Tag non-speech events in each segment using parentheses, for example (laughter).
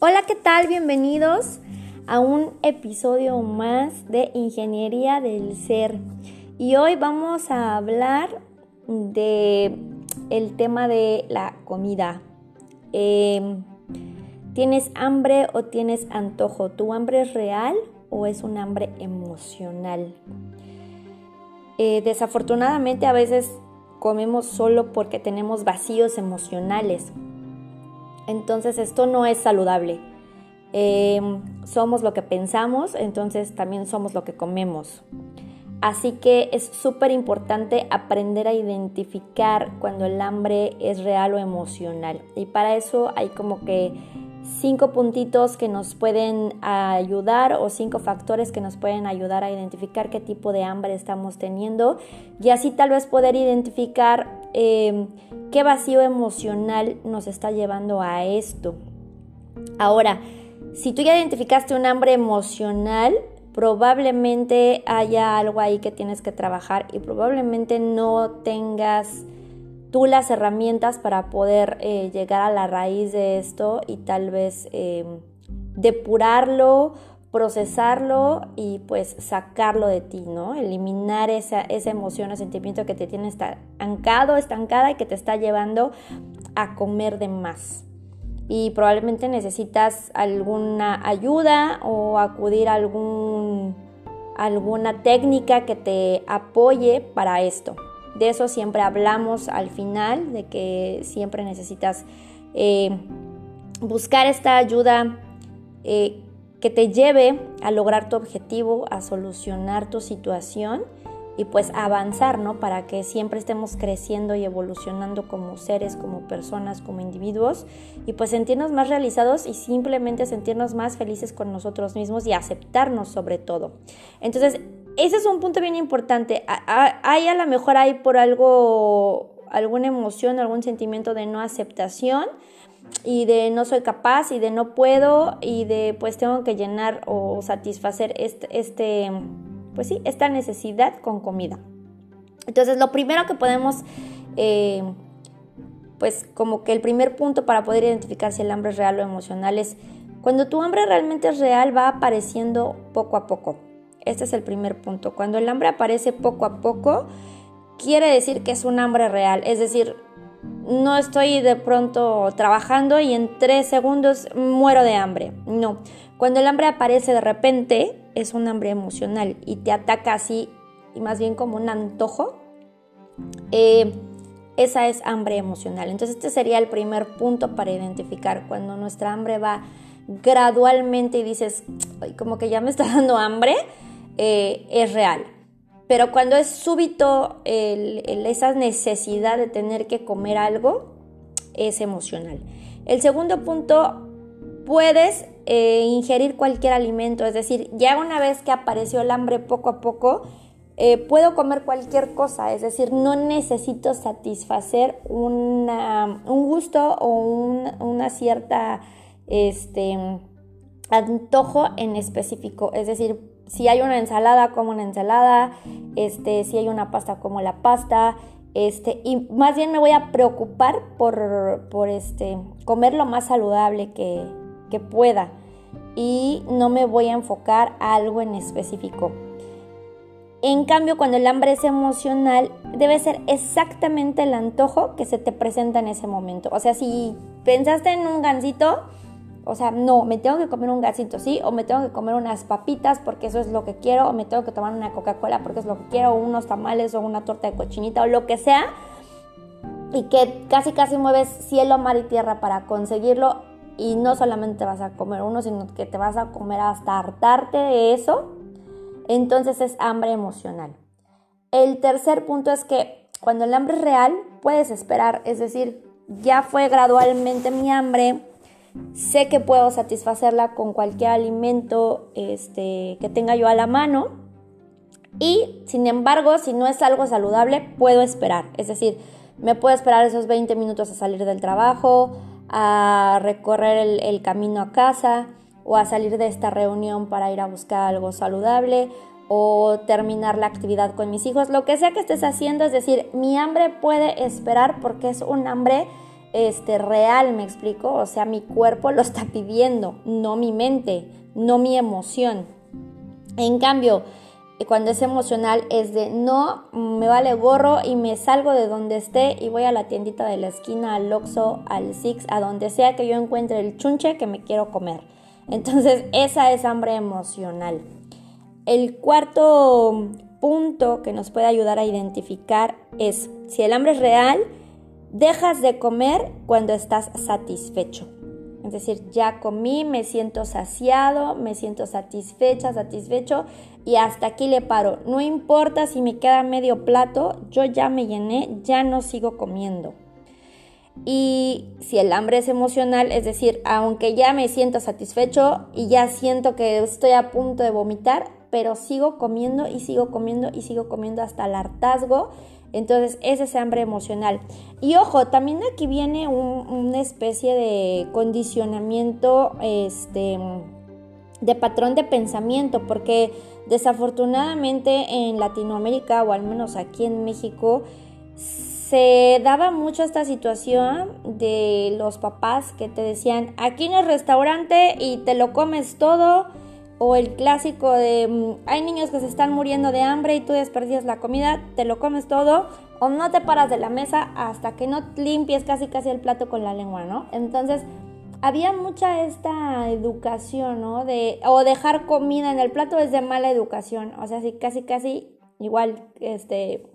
Hola, ¿qué tal? Bienvenidos a un episodio más de Ingeniería del Ser. Y hoy vamos a hablar de el tema de la comida. Em, ¿Tienes hambre o tienes antojo? ¿Tu hambre es real o es un hambre emocional? Eh, desafortunadamente a veces comemos solo porque tenemos vacíos emocionales entonces esto no es saludable. Em, somos lo que pensamos, entonces también somos lo que comemos. Así que es súper importante aprender a identificar cuando el hambre es real o emocional. Y para eso hay como que cinco puntitos que nos pueden ayudar o cinco factores que nos pueden ayudar a identificar qué tipo de hambre estamos teniendo y así tal vez poder identificar em, qué vacío emocional nos está llevando a esto. Ahora, si tú ya identificaste un hambre emocional, probablemente haya algo ahí que tienes que trabajar y probablemente no tengas tú las herramientas para poder eh, llegar a la raíz de esto y tal vez eh, depurarlo, procesarlo y pues sacarlo de ti, ¿no? Eliminar esa, esa emoción o sentimiento que te tiene estancado, estancada y que te está llevando a comer de más. Y probablemente necesitas alguna ayuda o acudir a algún, alguna técnica que te apoye para esto. De eso siempre hablamos al final, de que siempre necesitas eh, buscar esta ayuda eh, que te lleve a lograr tu objetivo, a solucionar tu situación y pues avanzar, ¿no? Para que siempre estemos creciendo y evolucionando como seres, como personas, como individuos y pues sentirnos más realizados y simplemente sentirnos más felices con nosotros mismos y aceptarnos sobre todo. Entonces, ese es un punto bien importante. Hay a lo mejor hay por algo, alguna emoción, algún sentimiento de no aceptación y de no soy capaz y de no puedo y de pues tengo que llenar o satisfacer este, pues sí, esta necesidad con comida. Entonces lo primero que podemos, eh, pues como que el primer punto para poder identificar si el hambre es real o emocional es cuando tu hambre realmente es real va apareciendo poco a poco. Este es el primer punto. Cuando el hambre aparece poco a poco, quiere decir que es un hambre real. Es decir, no estoy de pronto trabajando y en tres segundos muero de hambre. No. Cuando el hambre aparece de repente, es un hambre emocional y te ataca así, y más bien como un antojo. Eh, esa es hambre emocional. Entonces este sería el primer punto para identificar cuando nuestra hambre va gradualmente y dices, como que ya me está dando hambre eh, es real. Pero cuando es súbito esa necesidad de tener que comer algo, es emocional. El segundo punto, puedes eh, ingerir cualquier alimento, es decir, ya una vez que apareció el hambre poco a poco, eh, puedo comer cualquier cosa, es decir, no necesito satisfacer un gusto o una cierta este, antojo en específico, es decir, si hay una ensalada, como una ensalada, este, si hay una pasta, como la pasta, este, y más bien me voy a preocupar por, por este, comer lo más saludable que, que pueda y no me voy a enfocar a algo en específico. En cambio, cuando el hambre es emocional, debe ser exactamente el antojo que se te presenta en ese momento. O sea, si pensaste en un gansito, o sea, no, me tengo que comer un gasito, sí, o me tengo que comer unas papitas porque eso es lo que quiero, o me tengo que tomar una Coca-Cola porque es lo que quiero, o unos tamales, o una torta de cochinita, o lo que sea, y que casi casi mueves cielo, mar y tierra para conseguirlo, y no solamente vas a comer uno, sino que te vas a comer hasta hartarte de eso, entonces es hambre emocional. El tercer punto es que cuando el hambre es real, puedes esperar, es decir, ya fue gradualmente mi hambre, sé que puedo satisfacerla con cualquier alimento este, que tenga yo a la mano. Y sin embargo si no es algo saludable puedo esperar, es decir, me puedo esperar esos 20 minutos a salir del trabajo, a recorrer el, el camino a casa o a salir de esta reunión para ir a buscar algo saludable o terminar la actividad con mis hijos, lo que sea que estés haciendo, es decir, mi hambre puede esperar porque es un hambre este, real, me explico, o sea, mi cuerpo lo está pidiendo, no mi mente, no mi emoción. En cambio, cuando es emocional es de no, me vale gorro y me salgo de donde esté y voy a la tiendita de la esquina, al Oxxo, al Six, a donde sea que yo encuentre el chunche que me quiero comer. Entonces, esa es hambre emocional. El cuarto punto que nos puede ayudar a identificar es si el hambre es real, dejas de comer cuando estás satisfecho. Es decir, ya comí, me siento saciado, me siento satisfecha, satisfecho y hasta aquí le paro. No importa si me queda medio plato, yo ya me llené, ya no sigo comiendo. Y si el hambre es emocional, es decir, aunque ya me siento satisfecho y ya siento que estoy a punto de vomitar, pero sigo comiendo y sigo comiendo y sigo comiendo hasta el hartazgo. Entonces, ese es hambre emocional. Y ojo, también aquí viene una especie de condicionamiento este, de patrón de pensamiento, porque desafortunadamente en Latinoamérica, o al menos aquí en México, se daba mucho esta situación de los papás que te decían, aquí no es restaurante y te lo comes todo o el clásico de mm, hay niños que se están muriendo de hambre y tú desperdicias la comida, te lo comes todo o no te paras de la mesa hasta que no limpies casi casi el plato con la lengua, ¿no? Entonces había mucha esta educación, ¿no? De, o dejar comida en el plato es de mala educación, o sea, sí, casi casi igual, este,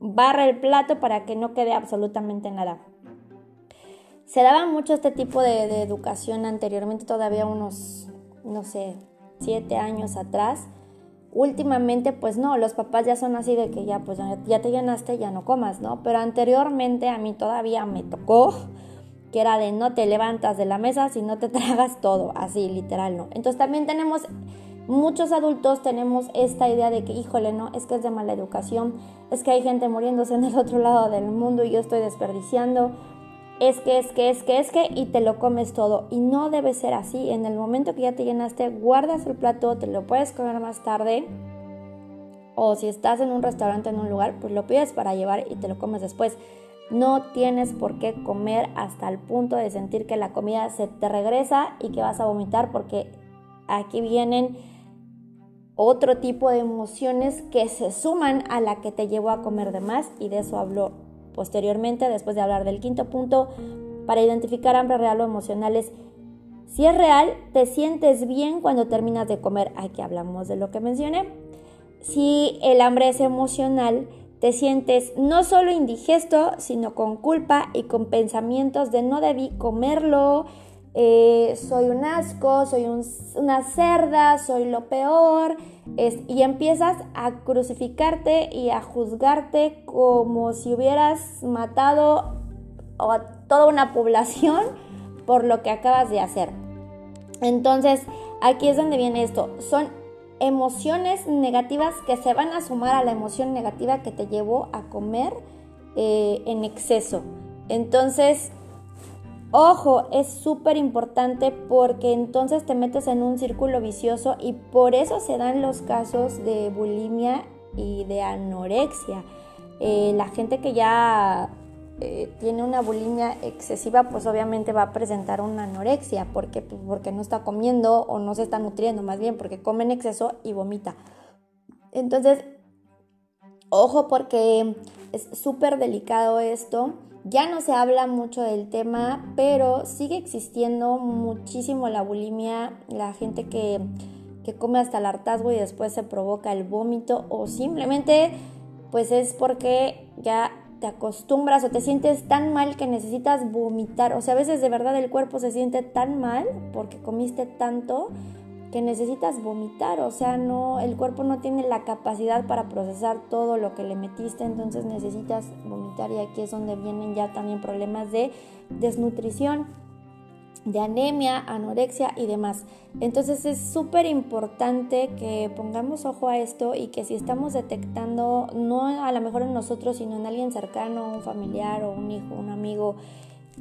barra el plato para que no quede absolutamente nada. Se daba mucho este tipo de, de educación anteriormente, todavía unos, no sé, siete años atrás. Últimamente, pues no, los papás ya son así de que ya, pues ya te llenaste, ya no comas, ¿no? Pero anteriormente a mí todavía me tocó que era de no te levantas de la mesa si no te (laughs) tragas todo, así literal, ¿no? Entonces también tenemos, muchos adultos tenemos esta idea de que, híjole, no, es que es de mala educación, es que hay gente muriéndose en el otro lado del mundo y yo estoy desperdiciando, es que, es que, es que, es que, y te lo comes todo. Y no debe ser así. En el momento que ya te llenaste, guardas el plato, te lo puedes comer más tarde. O si estás en un restaurante, en un lugar, pues lo pides para llevar y te lo comes después. No tienes por qué comer hasta el punto de sentir que la comida se te regresa y que vas a vomitar porque aquí vienen otro tipo de emociones que se suman a la que te llevó a comer de más y de eso hablo Posteriormente, después de hablar del quinto punto, para identificar hambre real o emocional es, si es real, te sientes bien cuando terminas de comer. Aquí hablamos de lo que mencioné. Si el hambre es emocional, te sientes no solo indigesto, sino con culpa y con pensamientos de no debí comerlo, eh, soy un asco, soy una cerda, soy lo peor, y empiezas a crucificarte y a juzgarte como si hubieras matado a toda una población por lo que acabas de hacer. Entonces, aquí es donde viene esto. Son emociones negativas que se van a sumar a la emoción negativa que te llevó a comer eh, en exceso. Entonces, Ojo, es súper importante porque entonces te metes en un círculo vicioso y por eso se dan los casos de bulimia y de anorexia. Eh, la gente que ya eh, tiene una bulimia excesiva, pues obviamente va a presentar una anorexia. porque Pues porque no está comiendo o no se está nutriendo, más bien porque come en exceso y vomita. Entonces, ojo porque es súper delicado esto. Ya no se habla mucho del tema, pero sigue existiendo muchísimo la bulimia, la gente que, come hasta el hartazgo y después se provoca el vómito o simplemente pues es porque ya te acostumbras o te sientes tan mal que necesitas vomitar. O sea, a veces de verdad el cuerpo se siente tan mal porque comiste tanto que necesitas vomitar, o sea, no el cuerpo no tiene la capacidad para procesar todo lo que le metiste, entonces necesitas vomitar y aquí es donde vienen ya también problemas de desnutrición, de anemia, anorexia y demás. Entonces es súper importante que pongamos ojo a esto y que si estamos detectando, no a lo mejor en nosotros, sino en alguien cercano, un familiar o un hijo, un amigo,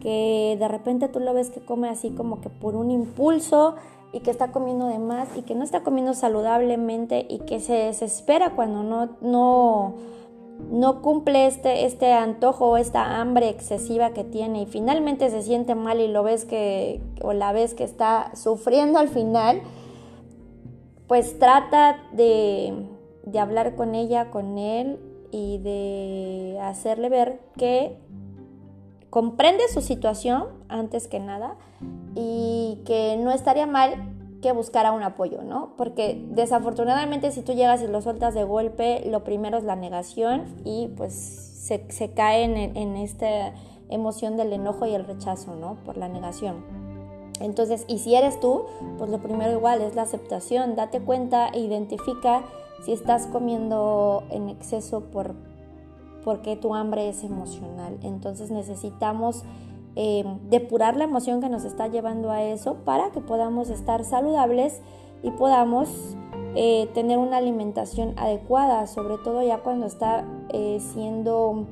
que de repente tú lo ves que come así como que por un impulso, y que está comiendo de más y que no está comiendo saludablemente y que se desespera cuando no, no, no cumple este, este antojo o esta hambre excesiva que tiene y finalmente se siente mal y lo ves que, o la ves que está sufriendo al final, pues trata de, de hablar con ella, con él y de hacerle ver que comprende su situación antes que nada y que no estaría mal que buscara un apoyo, ¿no? Porque desafortunadamente si tú llegas y lo sueltas de golpe, lo primero es la negación y pues se, caen en, en, esta emoción del enojo y el rechazo, ¿no? Por la negación. Entonces, y si eres tú, pues lo primero igual es la aceptación. Date cuenta e identifica si estás comiendo en exceso por porque tu hambre es emocional. Entonces necesitamos eh, depurar la emoción que nos está llevando a eso para que podamos estar saludables y podamos eh, tener una alimentación adecuada, sobre todo ya cuando está eh, siendo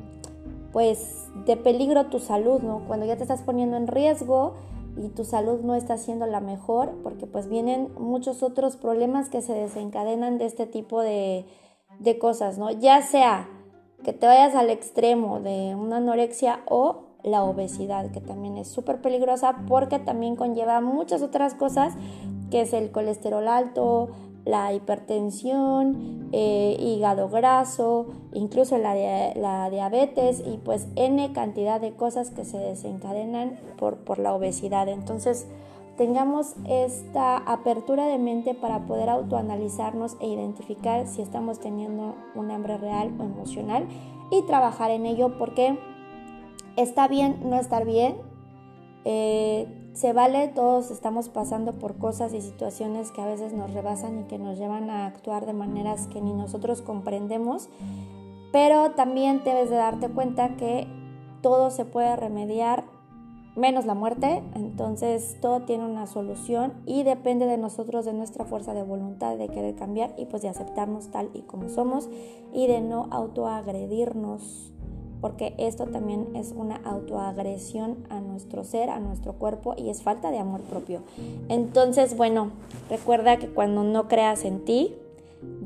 pues de peligro tu salud, ¿no? Cuando ya te estás poniendo en riesgo y tu salud no está siendo la mejor, porque pues vienen muchos otros problemas que se desencadenan de este tipo de, de cosas, ¿no? Ya sea que te vayas al extremo de una anorexia o la obesidad, que también es súper peligrosa porque también conlleva muchas otras cosas, que es el colesterol alto, la hipertensión, eh, hígado graso, incluso la, la, diabetes y pues N cantidad de cosas que se desencadenan por, por la obesidad. Entonces, tengamos esta apertura de mente para poder autoanalizarnos e identificar si estamos teniendo un hambre real o emocional y trabajar en ello porque está bien no estar bien, eh, se vale, todos estamos pasando por cosas y situaciones que a veces nos rebasan y que nos llevan a actuar de maneras que ni nosotros comprendemos, pero también debes de darte cuenta que todo se puede remediar menos la muerte, entonces todo tiene una solución y depende de nosotros, de nuestra fuerza de voluntad, de querer cambiar y pues de aceptarnos tal y como somos y de no autoagredirnos porque esto también es una autoagresión a nuestro ser, a nuestro cuerpo y es falta de amor propio. Entonces, bueno, recuerda que cuando no creas en ti,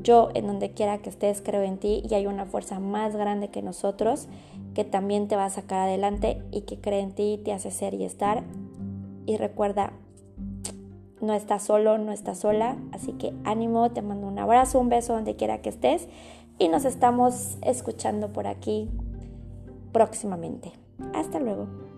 yo en donde quiera que estés creo en ti y hay una fuerza más grande que nosotros que también te va a sacar adelante y que cree en ti, te hace ser y estar. Y recuerda, no estás solo, no estás sola, así que ánimo, te mando un abrazo, un beso donde quiera que estés y nos estamos escuchando por aquí próximamente. Hasta luego.